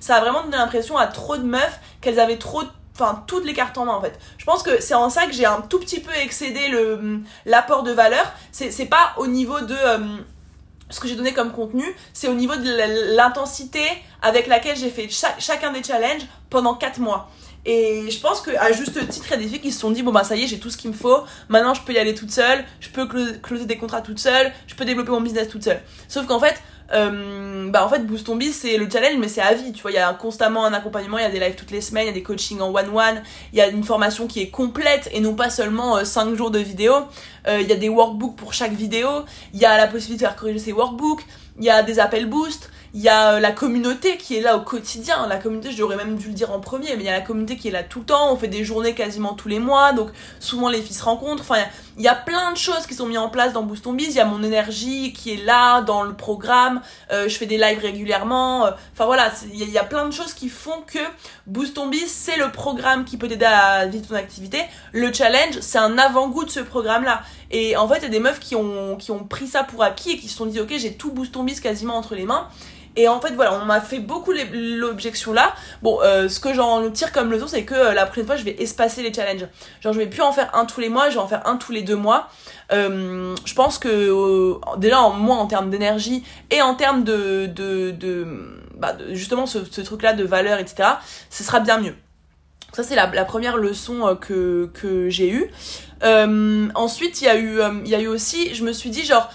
ça a vraiment donné l'impression à trop de meufs qu'elles avaient trop enfin toutes les cartes en main en fait. Je pense que c'est en ça que j'ai un tout petit peu excédé le l'apport de valeur. C'est pas au niveau de euh, ce que j'ai donné comme contenu, c'est au niveau de l'intensité avec laquelle j'ai fait chacun des challenges pendant 4 mois. Et je pense qu'à juste titre, il y a des filles qui se sont dit bon bah ça y est, j'ai tout ce qu'il me faut, maintenant je peux y aller toute seule, je peux closer des contrats toute seule, je peux développer mon business toute seule. Sauf qu'en fait, euh, bah en fait Boost ton Biz c'est le challenge mais c'est à vie tu vois. Il y a constamment un accompagnement il y a des lives toutes les semaines il y a des coachings en one one il y a une formation qui est complète et non pas seulement 5 euh, jours de vidéo. Euh, il y a des workbooks pour chaque vidéo il y a la possibilité de faire corriger ces workbooks il y a des appels boost il y a euh, la communauté qui est là au quotidien. La communauté, j'aurais même dû le dire en premier, mais il y a la communauté qui est là tout le temps. On fait des journées quasiment tous les mois, donc souvent les filles se rencontrent. Enfin, il y, a plein de choses qui sont mises en place dans Boost on Biz. Il y a mon énergie qui est là dans le programme. Euh, je fais des lives régulièrement. Euh, enfin voilà, il y, a plein de choses qui font que Boost on Biz, c'est le programme qui peut t'aider à vivre ton activité. Le challenge, c'est un avant-goût de ce programme-là. Et en fait, il y a des meufs qui ont, qui ont pris ça pour acquis et qui se sont dit, ok, j'ai tout Boost on Biz quasiment entre les mains. Et en fait, voilà, on m'a fait beaucoup l'objection là. Bon, euh, ce que j'en tire comme leçon, c'est que euh, la prochaine fois, je vais espacer les challenges. Genre, je vais plus en faire un tous les mois, je vais en faire un tous les deux mois. Euh, je pense que déjà, en, moi, en termes d'énergie et en termes de, de, de, bah, justement ce, truc-là de valeur, etc., ce sera bien mieux. Ça, c'est la, première leçon que, que j'ai eue. ensuite, il y, eu, il y a eu aussi, je me suis dit, genre,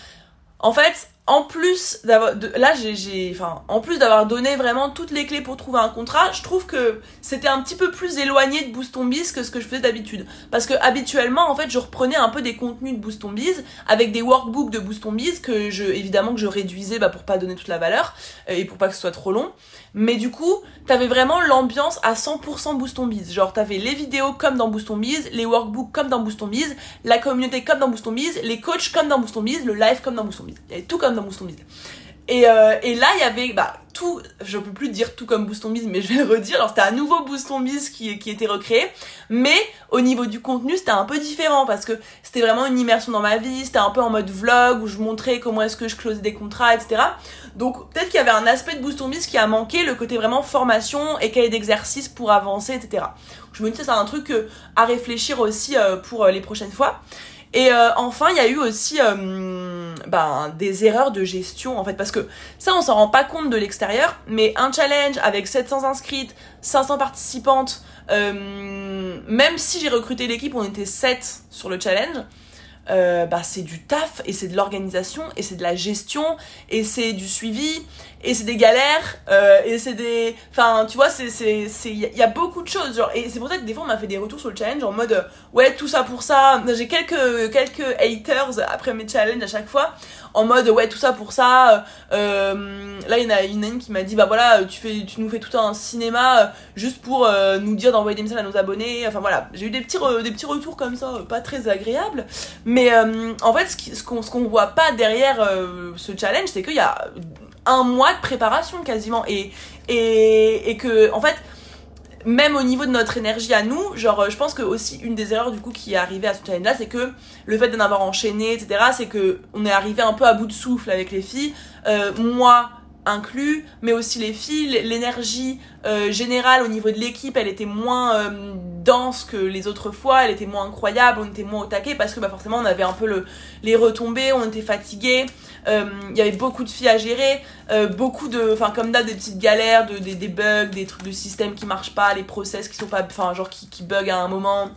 en fait, en plus d'avoir là j'ai enfin en plus d'avoir donné vraiment toutes les clés pour trouver un contrat je trouve que c'était un petit peu plus éloigné de Boost Biz que ce que je faisais d'habitude. Parce que habituellement en fait je reprenais un peu des contenus de Boost Biz avec des workbooks de Boost Biz que je évidemment que je réduisais bah, pour pas donner toute la valeur euh, et pour pas que ce soit trop long mais du coup, t'avais vraiment l'ambiance à 100% Boost on Biz. Genre, t'avais les vidéos comme dans Boost on Biz, les workbooks comme dans Boost on Biz, la communauté comme dans Boost on Biz, les coachs comme dans Boost on Biz, le live comme dans Boost on Biz. Il tout comme dans Boost on Biz. Et, euh, et là, il y avait bah, tout, je peux plus dire tout comme Boost on Biz, mais je vais le redire. Alors, c'était un nouveau Boost on Biz qui, qui était recréé. Mais au niveau du contenu, c'était un peu différent parce que c'était vraiment une immersion dans ma vie. C'était un peu en mode vlog où je montrais comment est-ce que je closais des contrats, etc. Donc, peut-être qu'il y avait un aspect de Boost on Biz qui a manqué, le côté vraiment formation et cahier d'exercice pour avancer, etc. Je me dis, c'est un truc euh, à réfléchir aussi euh, pour les prochaines fois. Et enfin, il y a eu aussi ben, des erreurs de gestion en fait parce que ça on s'en rend pas compte de l'extérieur mais un challenge avec 700 inscrites 500 participantes euh, même si j'ai recruté l'équipe on était 7 sur le challenge euh, bah, c'est du taf et c'est de l'organisation et c'est de la gestion et c'est du suivi et c'est des galères euh, et c'est des enfin tu vois c'est c'est il y a beaucoup de choses genre et c'est pour ça que des fois on m'a fait des retours sur le challenge en mode ouais tout ça pour ça. J'ai quelques quelques haters après mes challenges à chaque fois en mode ouais tout ça pour ça. Euh, là il y en a une, qui m'a dit bah voilà tu fais tu nous fais tout un cinéma juste pour nous dire d'envoyer des messages à nos abonnés. Enfin voilà. J'ai eu des petits des petits retours comme ça pas très agréables. Mais euh, en fait, ce qu'on ce qu'on voit pas derrière euh, ce challenge, c'est qu'il y a un mois de préparation quasiment. Et, et, et que, en fait, même au niveau de notre énergie à nous, genre, je pense que aussi une des erreurs du coup qui est arrivée à ce challenge-là, c'est que le fait d'en avoir enchaîné, etc., c'est que on est arrivé un peu à bout de souffle avec les filles. Euh, moi, inclus, mais aussi les filles, l'énergie euh, générale au niveau de l'équipe, elle était moins euh, dense que les autres fois, elle était moins incroyable, on était moins au taquet parce que bah, forcément on avait un peu le, les retombées, on était fatigué, euh, il y avait beaucoup de filles à gérer, beaucoup de, enfin comme d'hab des petites galères, de, des, des bugs, des trucs de système qui marchent pas, les process qui sont pas, enfin genre qui, qui bug à un moment.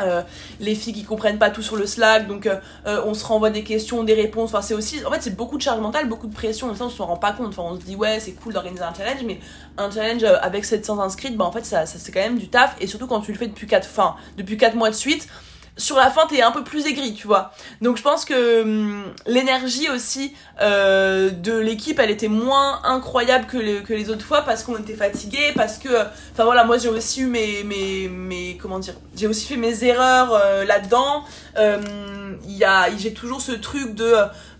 Euh, les filles qui comprennent pas tout sur le Slack, donc euh, euh, on se renvoie des questions, des réponses. Enfin, c'est aussi, en fait, c'est beaucoup de charge mentale, beaucoup de pression. Et ça, on se rend pas compte. Enfin, on se dit ouais, c'est cool d'organiser un challenge, mais un challenge avec 700 inscrits, bah en fait, ça, c'est quand même du taf. Et surtout quand tu le fais depuis 4, fin, depuis 4 mois de suite, sur la fin t'es un peu plus aigri tu vois donc je pense que hum, l'énergie aussi euh, de l'équipe elle était moins incroyable que, les, autres fois parce qu'on était fatigué parce que enfin voilà moi j'ai aussi eu mes, mes, comment dire j'ai aussi fait mes erreurs euh, là dedans hum, il y a j'ai toujours ce truc de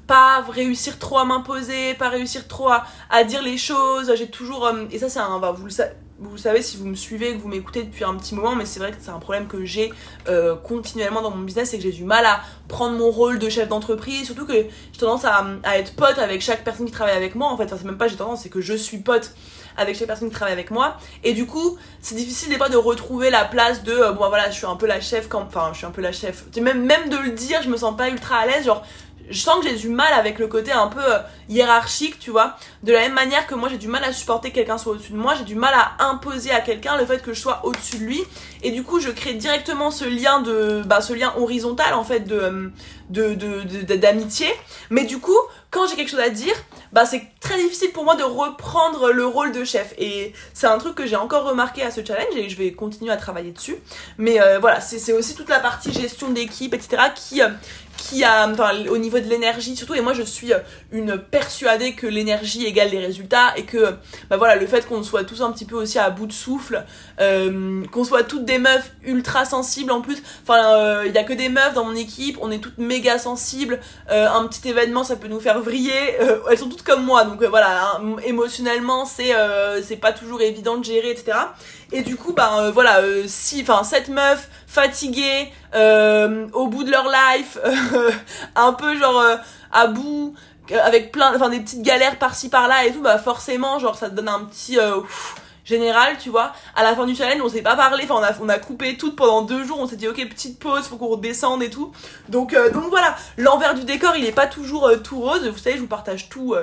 pas réussir trop à m'imposer, pas réussir trop à, à dire les choses. J'ai toujours. Hum, et ça, c'est un. Bah, vous le savez vous savez si vous me suivez, que vous m'écoutez depuis un petit moment, mais c'est vrai que c'est un problème que j'ai euh, continuellement dans mon business, c'est que j'ai du mal à prendre mon rôle de chef d'entreprise, surtout que j'ai tendance à, à, être pote avec chaque personne qui travaille avec moi, en fait, enfin, c'est même pas j'ai tendance, c'est que je suis pote avec chaque personne qui travaille avec moi, et du coup, c'est difficile des fois de retrouver la place de, euh, bon voilà, je suis un peu la chef, quand, enfin, je suis un peu la chef, même, même de le dire, je me sens pas ultra à l'aise, genre, je sens que j'ai du mal avec le côté un peu euh, hiérarchique, tu vois. De la même manière que moi j'ai du mal à supporter que quelqu'un soit au-dessus de moi, j'ai du mal à imposer à quelqu'un le fait que je sois au-dessus de lui. Et du coup, je crée directement ce lien de, bah, ce lien horizontal en fait de, euh, de, de, d'amitié. Mais du coup, quand j'ai quelque chose à dire, bah c'est très difficile pour moi de reprendre le rôle de chef. Et c'est un truc que j'ai encore remarqué à ce challenge et je vais continuer à travailler dessus. Mais euh, voilà, c'est, c'est aussi toute la partie gestion d'équipe, etc. qui qui a, enfin, au niveau de l'énergie surtout, et moi je suis euh, une persuadée que l'énergie égale les résultats et que, bah voilà, le fait qu'on soit tous un petit peu aussi à bout de souffle, euh, qu'on soit toutes des meufs ultra sensibles en plus, enfin, il euh, y a que des meufs dans mon équipe, on est toutes méga sensibles, euh, un petit événement ça peut nous faire vriller, elles sont toutes comme moi, donc voilà, hein, émotionnellement c'est c'est pas toujours évident de gérer, etc. Et du coup, bah voilà, si, enfin, cette meuf fatiguée, euh, au bout de leur life, un peu genre euh, à bout, avec plein, enfin des petites galères par-ci par-là et tout, bah forcément, genre ça te donne un petit euh, général, tu vois. À la fin du challenge, on s'est pas parlé, enfin on a, on a coupé tout pendant deux jours, on s'est dit ok petite pause, faut qu'on redescende et tout. Donc donc voilà, l'envers du décor, il est pas toujours tout rose. Vous savez, je vous partage tout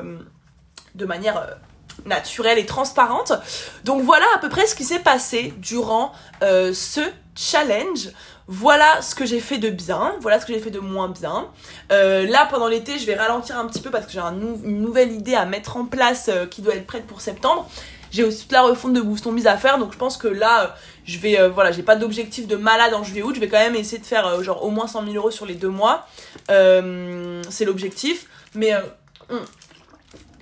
de manière naturelle et transparente. Donc voilà à peu près ce qui s'est passé durant ce challenge. Voilà ce que j'ai fait de bien, voilà ce que j'ai fait de moins bien. Euh, là, pendant l'été, je vais ralentir un petit peu parce que j'ai une nouvelle idée à mettre en place euh, qui doit être prête pour septembre. J'ai aussi toute la refonte de Boost Mise à faire, donc je pense que là, euh, je vais, voilà, j'ai pas d'objectif de malade en juillet-août. Je vais quand même essayer de faire genre au moins 100 000 euros sur les deux mois. c'est l'objectif. Mais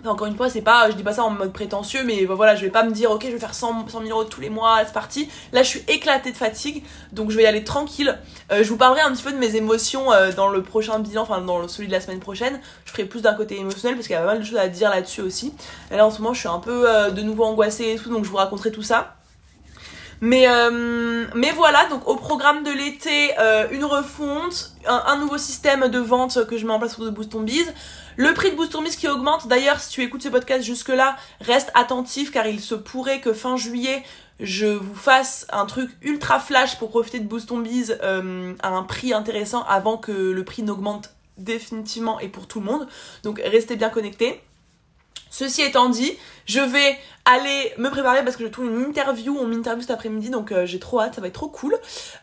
encore une fois, c'est pas, je dis pas ça en mode prétentieux, mais voilà, je vais pas me dire, ok, je vais faire 100, 100 000 euros tous les mois, c'est parti. Là, je suis éclatée de fatigue, donc je vais y aller tranquille. Euh, je vous parlerai un petit peu de mes émotions euh, dans le prochain bilan, enfin dans celui de la semaine prochaine. Je ferai plus d'un côté émotionnel parce qu'il y a pas mal de choses à dire là-dessus aussi. Et là, en ce moment, je suis un peu euh, de nouveau angoissée et tout, donc je vous raconterai tout ça. Mais, mais voilà, donc au programme de l'été, une refonte, un, nouveau système de vente que je mets en place pour de Boost on le prix de Boost Miss qui augmente. D'ailleurs, si tu écoutes ce podcast jusque-là, reste attentif car il se pourrait que fin juillet, je vous fasse un truc ultra flash pour profiter de Boost Biz euh, à un prix intéressant avant que le prix n'augmente définitivement et pour tout le monde. Donc restez bien connectés. Ceci étant dit, je vais aller me préparer parce que je trouve une interview, on m'interview cet après-midi, donc euh, j'ai trop hâte, ça va être trop cool.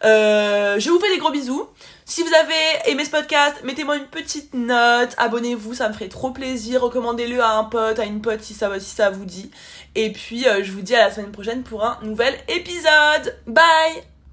Euh, je vous fais des gros bisous. Si vous avez aimé ce podcast, mettez-moi une petite note, abonnez-vous, ça me ferait trop plaisir, recommandez-le à un pote, à une pote si ça, si ça vous dit. Et puis euh, je vous dis à la semaine prochaine pour un nouvel épisode. Bye